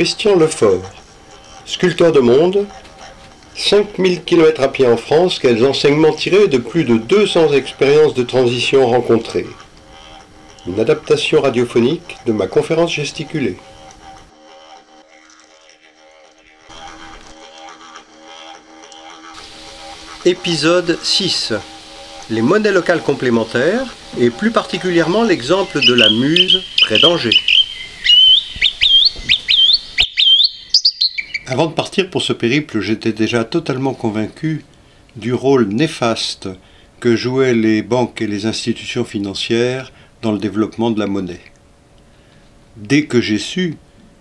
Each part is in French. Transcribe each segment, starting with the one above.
Christian Lefort, sculpteur de monde, 5000 km à pied en France, quels enseignements tirés de plus de 200 expériences de transition rencontrées? Une adaptation radiophonique de ma conférence gesticulée. Épisode 6. Les monnaies locales complémentaires, et plus particulièrement l'exemple de la Muse près d'Angers. Avant de partir pour ce périple, j'étais déjà totalement convaincu du rôle néfaste que jouaient les banques et les institutions financières dans le développement de la monnaie. Dès que j'ai su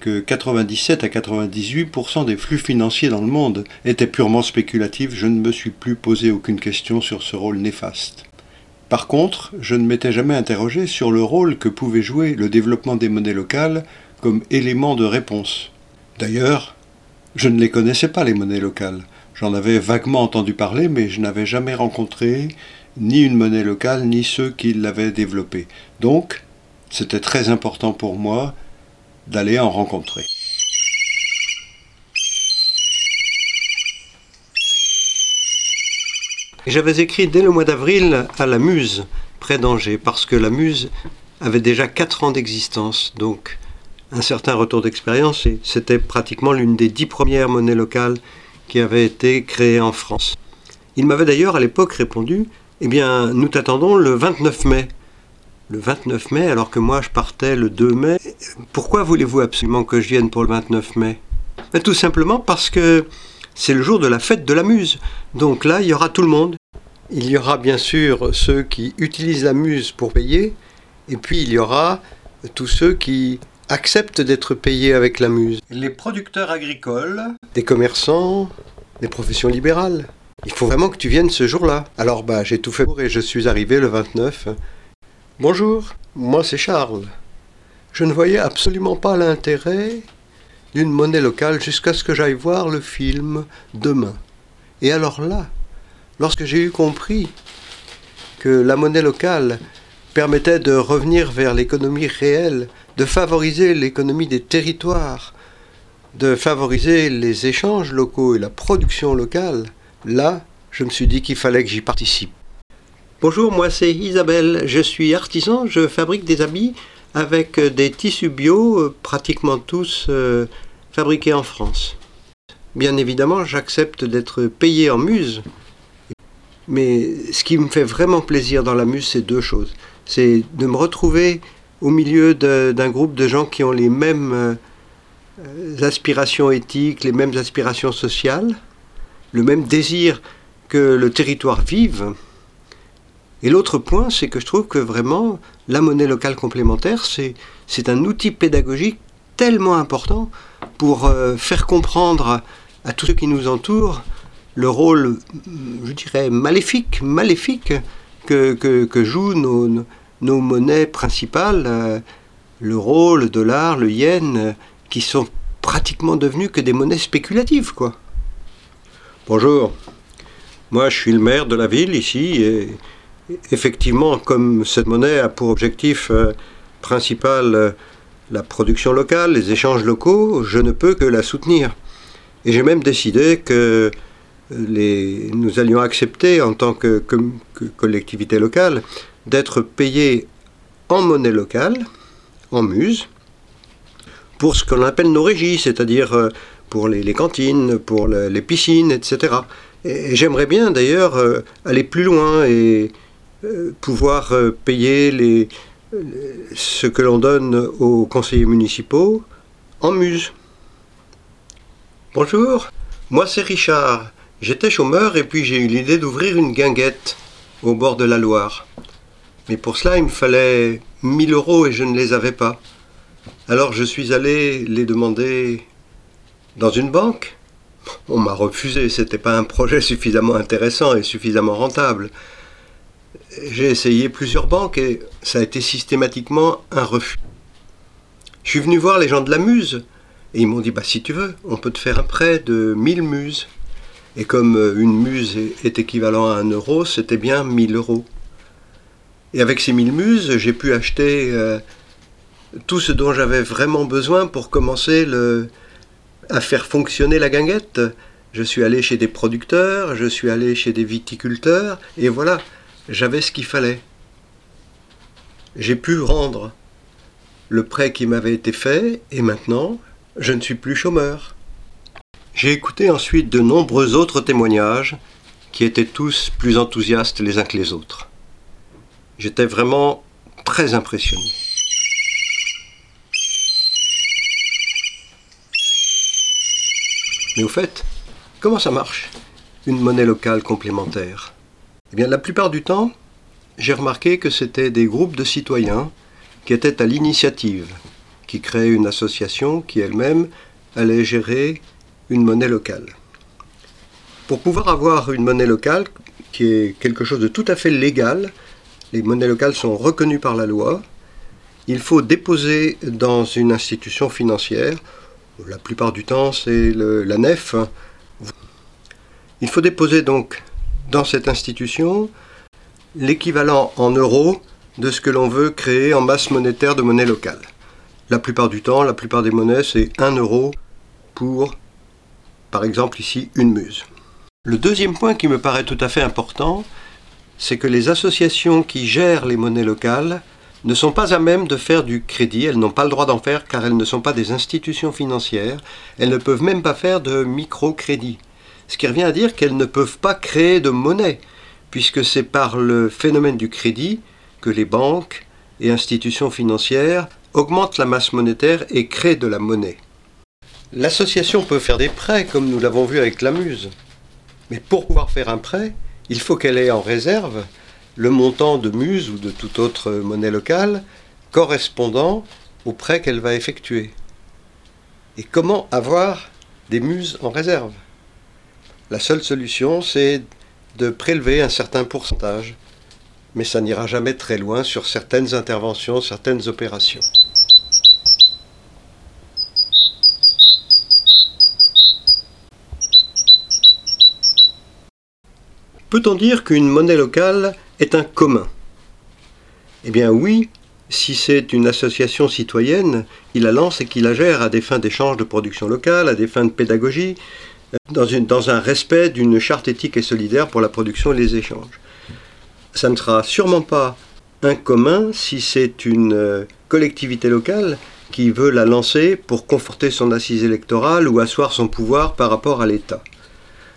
que 97 à 98% des flux financiers dans le monde étaient purement spéculatifs, je ne me suis plus posé aucune question sur ce rôle néfaste. Par contre, je ne m'étais jamais interrogé sur le rôle que pouvait jouer le développement des monnaies locales comme élément de réponse. D'ailleurs, je ne les connaissais pas, les monnaies locales. J'en avais vaguement entendu parler, mais je n'avais jamais rencontré ni une monnaie locale, ni ceux qui l'avaient développée. Donc, c'était très important pour moi d'aller en rencontrer. J'avais écrit dès le mois d'avril à la Muse, près d'Angers, parce que la Muse avait déjà 4 ans d'existence, donc un certain retour d'expérience c'était pratiquement l'une des dix premières monnaies locales qui avaient été créées en France. Il m'avait d'ailleurs à l'époque répondu Eh bien, nous t'attendons le 29 mai. Le 29 mai, alors que moi je partais le 2 mai. Pourquoi voulez-vous absolument que je vienne pour le 29 mai? Ben, Tout simplement parce que c'est le jour de la fête de la Muse. Donc là, il y aura tout le monde. Il y aura bien sûr ceux qui utilisent la Muse pour payer, et puis il y aura tous ceux qui acceptent d'être payés avec la muse. Les producteurs agricoles, des commerçants, des professions libérales. Il faut vraiment que tu viennes ce jour-là. Alors bah j'ai tout fait pour et je suis arrivé le 29. Bonjour, moi c'est Charles. Je ne voyais absolument pas l'intérêt d'une monnaie locale jusqu'à ce que j'aille voir le film demain. Et alors là, lorsque j'ai eu compris que la monnaie locale permettait de revenir vers l'économie réelle de favoriser l'économie des territoires, de favoriser les échanges locaux et la production locale, là, je me suis dit qu'il fallait que j'y participe. Bonjour, moi c'est Isabelle, je suis artisan, je fabrique des habits avec des tissus bio, euh, pratiquement tous euh, fabriqués en France. Bien évidemment, j'accepte d'être payé en muse, mais ce qui me fait vraiment plaisir dans la muse, c'est deux choses. C'est de me retrouver au milieu d'un groupe de gens qui ont les mêmes euh, aspirations éthiques, les mêmes aspirations sociales, le même désir que le territoire vive. Et l'autre point, c'est que je trouve que vraiment, la monnaie locale complémentaire, c'est un outil pédagogique tellement important pour euh, faire comprendre à tous ceux qui nous entourent le rôle, je dirais, maléfique, maléfique que, que, jouent nos monnaies principales, euh, l'euro, le dollar, le yen, euh, qui sont pratiquement devenus que des monnaies spéculatives, quoi. Bonjour, moi je suis le maire de la ville ici, et effectivement, comme cette monnaie a pour objectif euh, principal la production locale, les échanges locaux, je ne peux que la soutenir. Et j'ai même décidé que les, nous allions accepter en tant que collectivité locale d'être payé en monnaie locale, en muse, pour ce qu'on appelle nos régies, c'est-à-dire euh, pour les, cantines, pour les piscines, etc. Et, j'aimerais bien d'ailleurs euh, aller plus loin et euh, pouvoir payer ce que l'on donne aux conseillers municipaux en muse. Bonjour, moi c'est Richard. J'étais chômeur et puis j'ai eu l'idée d'ouvrir une guinguette au bord de la Loire. Mais pour cela, il me fallait 1000 euros et je ne les avais pas. Alors je suis allé les demander dans une banque. On m'a refusé, c'était pas un projet suffisamment intéressant et suffisamment rentable. J'ai essayé plusieurs banques et ça a été systématiquement un refus. Je suis venu voir les gens de la Muse et ils m'ont dit bah si tu veux, on peut te faire un prêt de 1000 muses. Et comme une muse est équivalent à un euro, c'était bien 1000 euros. Et avec ces mille muses, j'ai pu acheter euh, tout ce dont j'avais vraiment besoin pour commencer à faire fonctionner la guinguette. Je suis allé chez des producteurs, je suis allé chez des viticulteurs, et voilà, j'avais ce qu'il fallait. J'ai pu rendre le prêt qui m'avait été fait, et maintenant, je ne suis plus chômeur. J'ai écouté ensuite de nombreux autres témoignages qui étaient tous plus enthousiastes les uns que les autres. J'étais vraiment très impressionné. Mais au fait, comment ça marche, une monnaie locale complémentaire? Eh bien, la plupart du temps, j'ai remarqué que c'était des groupes de citoyens qui étaient à l'initiative, qui créaient une association qui elle-même allait gérer une monnaie locale. Pour pouvoir avoir une monnaie locale, qui est quelque chose de tout à fait légal, les monnaies locales sont reconnues par la loi, il faut déposer dans une institution financière la plupart du temps c'est la nef. Il faut déposer donc dans cette institution l'équivalent en euros de ce que l'on veut créer en masse monétaire de monnaie locale. La plupart du temps, la plupart des monnaies, c'est 1 euro pour, par exemple ici, une muse. Le deuxième point qui me paraît tout à fait important, c'est que les associations qui gèrent les monnaies locales ne sont pas à même de faire du crédit, elles n'ont pas le droit d'en faire car elles ne sont pas des institutions financières, elles ne peuvent même pas faire de microcrédit. Ce qui revient à dire qu'elles ne peuvent pas créer de monnaie, puisque c'est par le phénomène du crédit que les banques et institutions financières augmentent la masse monétaire et créent de la monnaie. L'association peut faire des prêts, comme nous l'avons vu avec la Muse. Mais pour pouvoir faire un prêt, il faut qu'elle ait en réserve le montant de muse ou de toute autre monnaie locale correspondant au prêt qu'elle va effectuer. Et comment avoir des muses en réserve? La seule solution, c'est de prélever un certain pourcentage, mais ça n'ira jamais très loin sur certaines interventions, certaines opérations. Peut-on dire qu'une monnaie locale est un commun? Eh bien oui, si c'est une association citoyenne, il la lance et qu'il la gère à des fins d'échange de production locale, à des fins de pédagogie, euh, dans, un respect d'une charte éthique et solidaire pour la production et les échanges. Ça ne sera sûrement pas un commun si c'est une euh, collectivité locale qui veut la lancer pour conforter son assise électorale ou asseoir son pouvoir par rapport à l'État.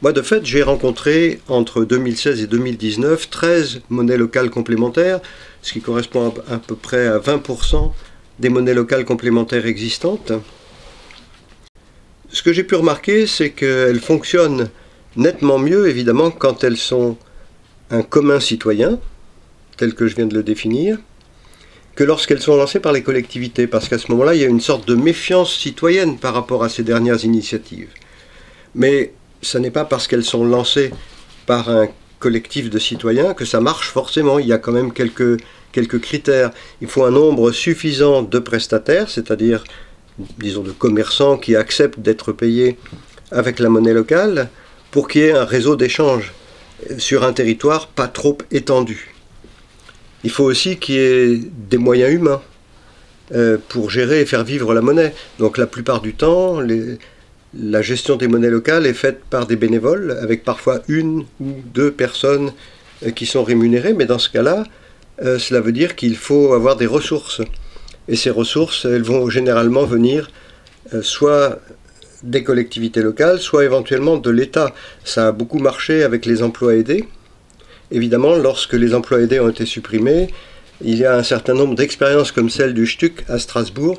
Moi, de fait, j'ai rencontré entre 2016 et 2019 13 monnaies locales complémentaires, ce qui correspond à, peu près à 20% des monnaies locales complémentaires existantes. Ce que j'ai pu remarquer, c'est qu'elles fonctionnent nettement mieux, évidemment, quand elles sont un commun citoyen, tel que je viens de le définir, que lorsqu'elles sont lancées par les collectivités, parce qu'à ce moment-là, il y a une sorte de méfiance citoyenne par rapport à ces dernières initiatives. Mais ce n'est pas parce qu'elles sont lancées par un collectif de citoyens que ça marche forcément. Il y a quand même quelques, quelques critères. Il faut un nombre suffisant de prestataires, c'est-à-dire, disons, de commerçants qui acceptent d'être payés avec la monnaie locale, pour qu'il y ait un réseau d'échange sur un territoire pas trop étendu. Il faut aussi qu'il y ait des moyens humains euh, pour gérer et faire vivre la monnaie. Donc la plupart du temps, les, la gestion des monnaies locales est faite par des bénévoles, avec parfois une ou deux personnes euh, qui sont rémunérées, mais dans ce cas-là, euh, cela veut dire qu'il faut avoir des ressources. Et ces ressources, elles vont généralement venir euh, soit des collectivités locales, soit éventuellement de l'État. Ça a beaucoup marché avec les emplois aidés. Évidemment, lorsque les emplois aidés ont été supprimés, il y a un certain nombre d'expériences comme celle du STUC à Strasbourg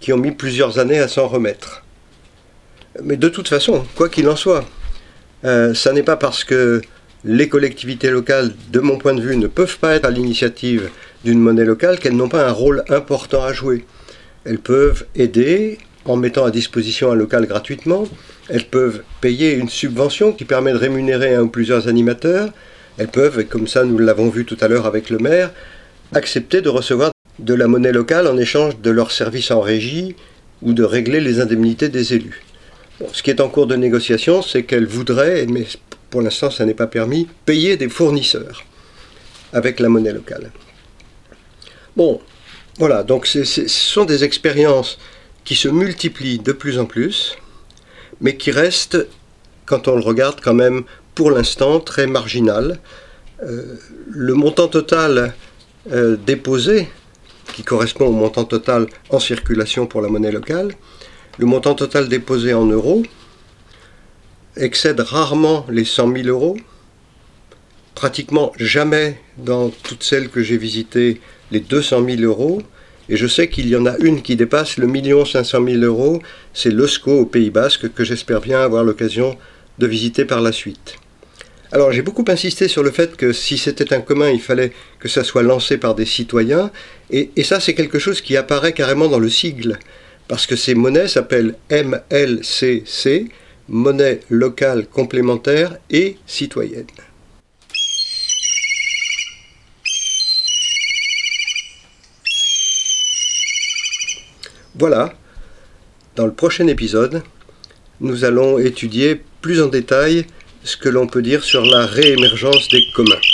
qui ont mis plusieurs années à s'en remettre. Mais de toute façon, quoi qu'il en soit, euh, ça n'est pas parce que les collectivités locales, de mon point de vue, ne peuvent pas être à l'initiative d'une monnaie locale qu'elles n'ont pas un rôle important à jouer. Elles peuvent aider en mettant à disposition un local gratuitement, elles peuvent payer une subvention qui permet de rémunérer un ou plusieurs animateurs, elles peuvent, comme ça nous l'avons vu tout à l'heure avec le maire, accepter de recevoir de la monnaie locale en échange de leurs services en régie ou de régler les indemnités des élus ce qui est en cours de négociation, c'est qu'elle voudrait, mais pour l'instant ça n'est pas permis, payer des fournisseurs avec la monnaie locale. Bon, voilà, donc ce sont des expériences qui se multiplient de plus en plus. mais qui reste, quand on le regarde quand même pour l'instant, très marginal. Euh, le montant total euh, déposé, qui correspond au montant total en circulation pour la monnaie locale, le montant total déposé en euros excède rarement les 100 000 euros, pratiquement jamais dans toutes celles que j'ai visitées les 200 000 euros, et je sais qu'il y en a une qui dépasse le million 500 000 euros, c'est l'OSCO au Pays Basque, que j'espère bien avoir l'occasion de visiter par la suite. Alors j'ai beaucoup insisté sur le fait que si c'était un commun, il fallait que ça soit lancé par des citoyens, et ça c'est quelque chose qui apparaît carrément dans le sigle, parce que ces monnaies s'appellent MLCC, monnaie locale complémentaire et citoyenne. Voilà, dans le prochain épisode, nous allons étudier plus en détail ce que l'on peut dire sur la réémergence des communs.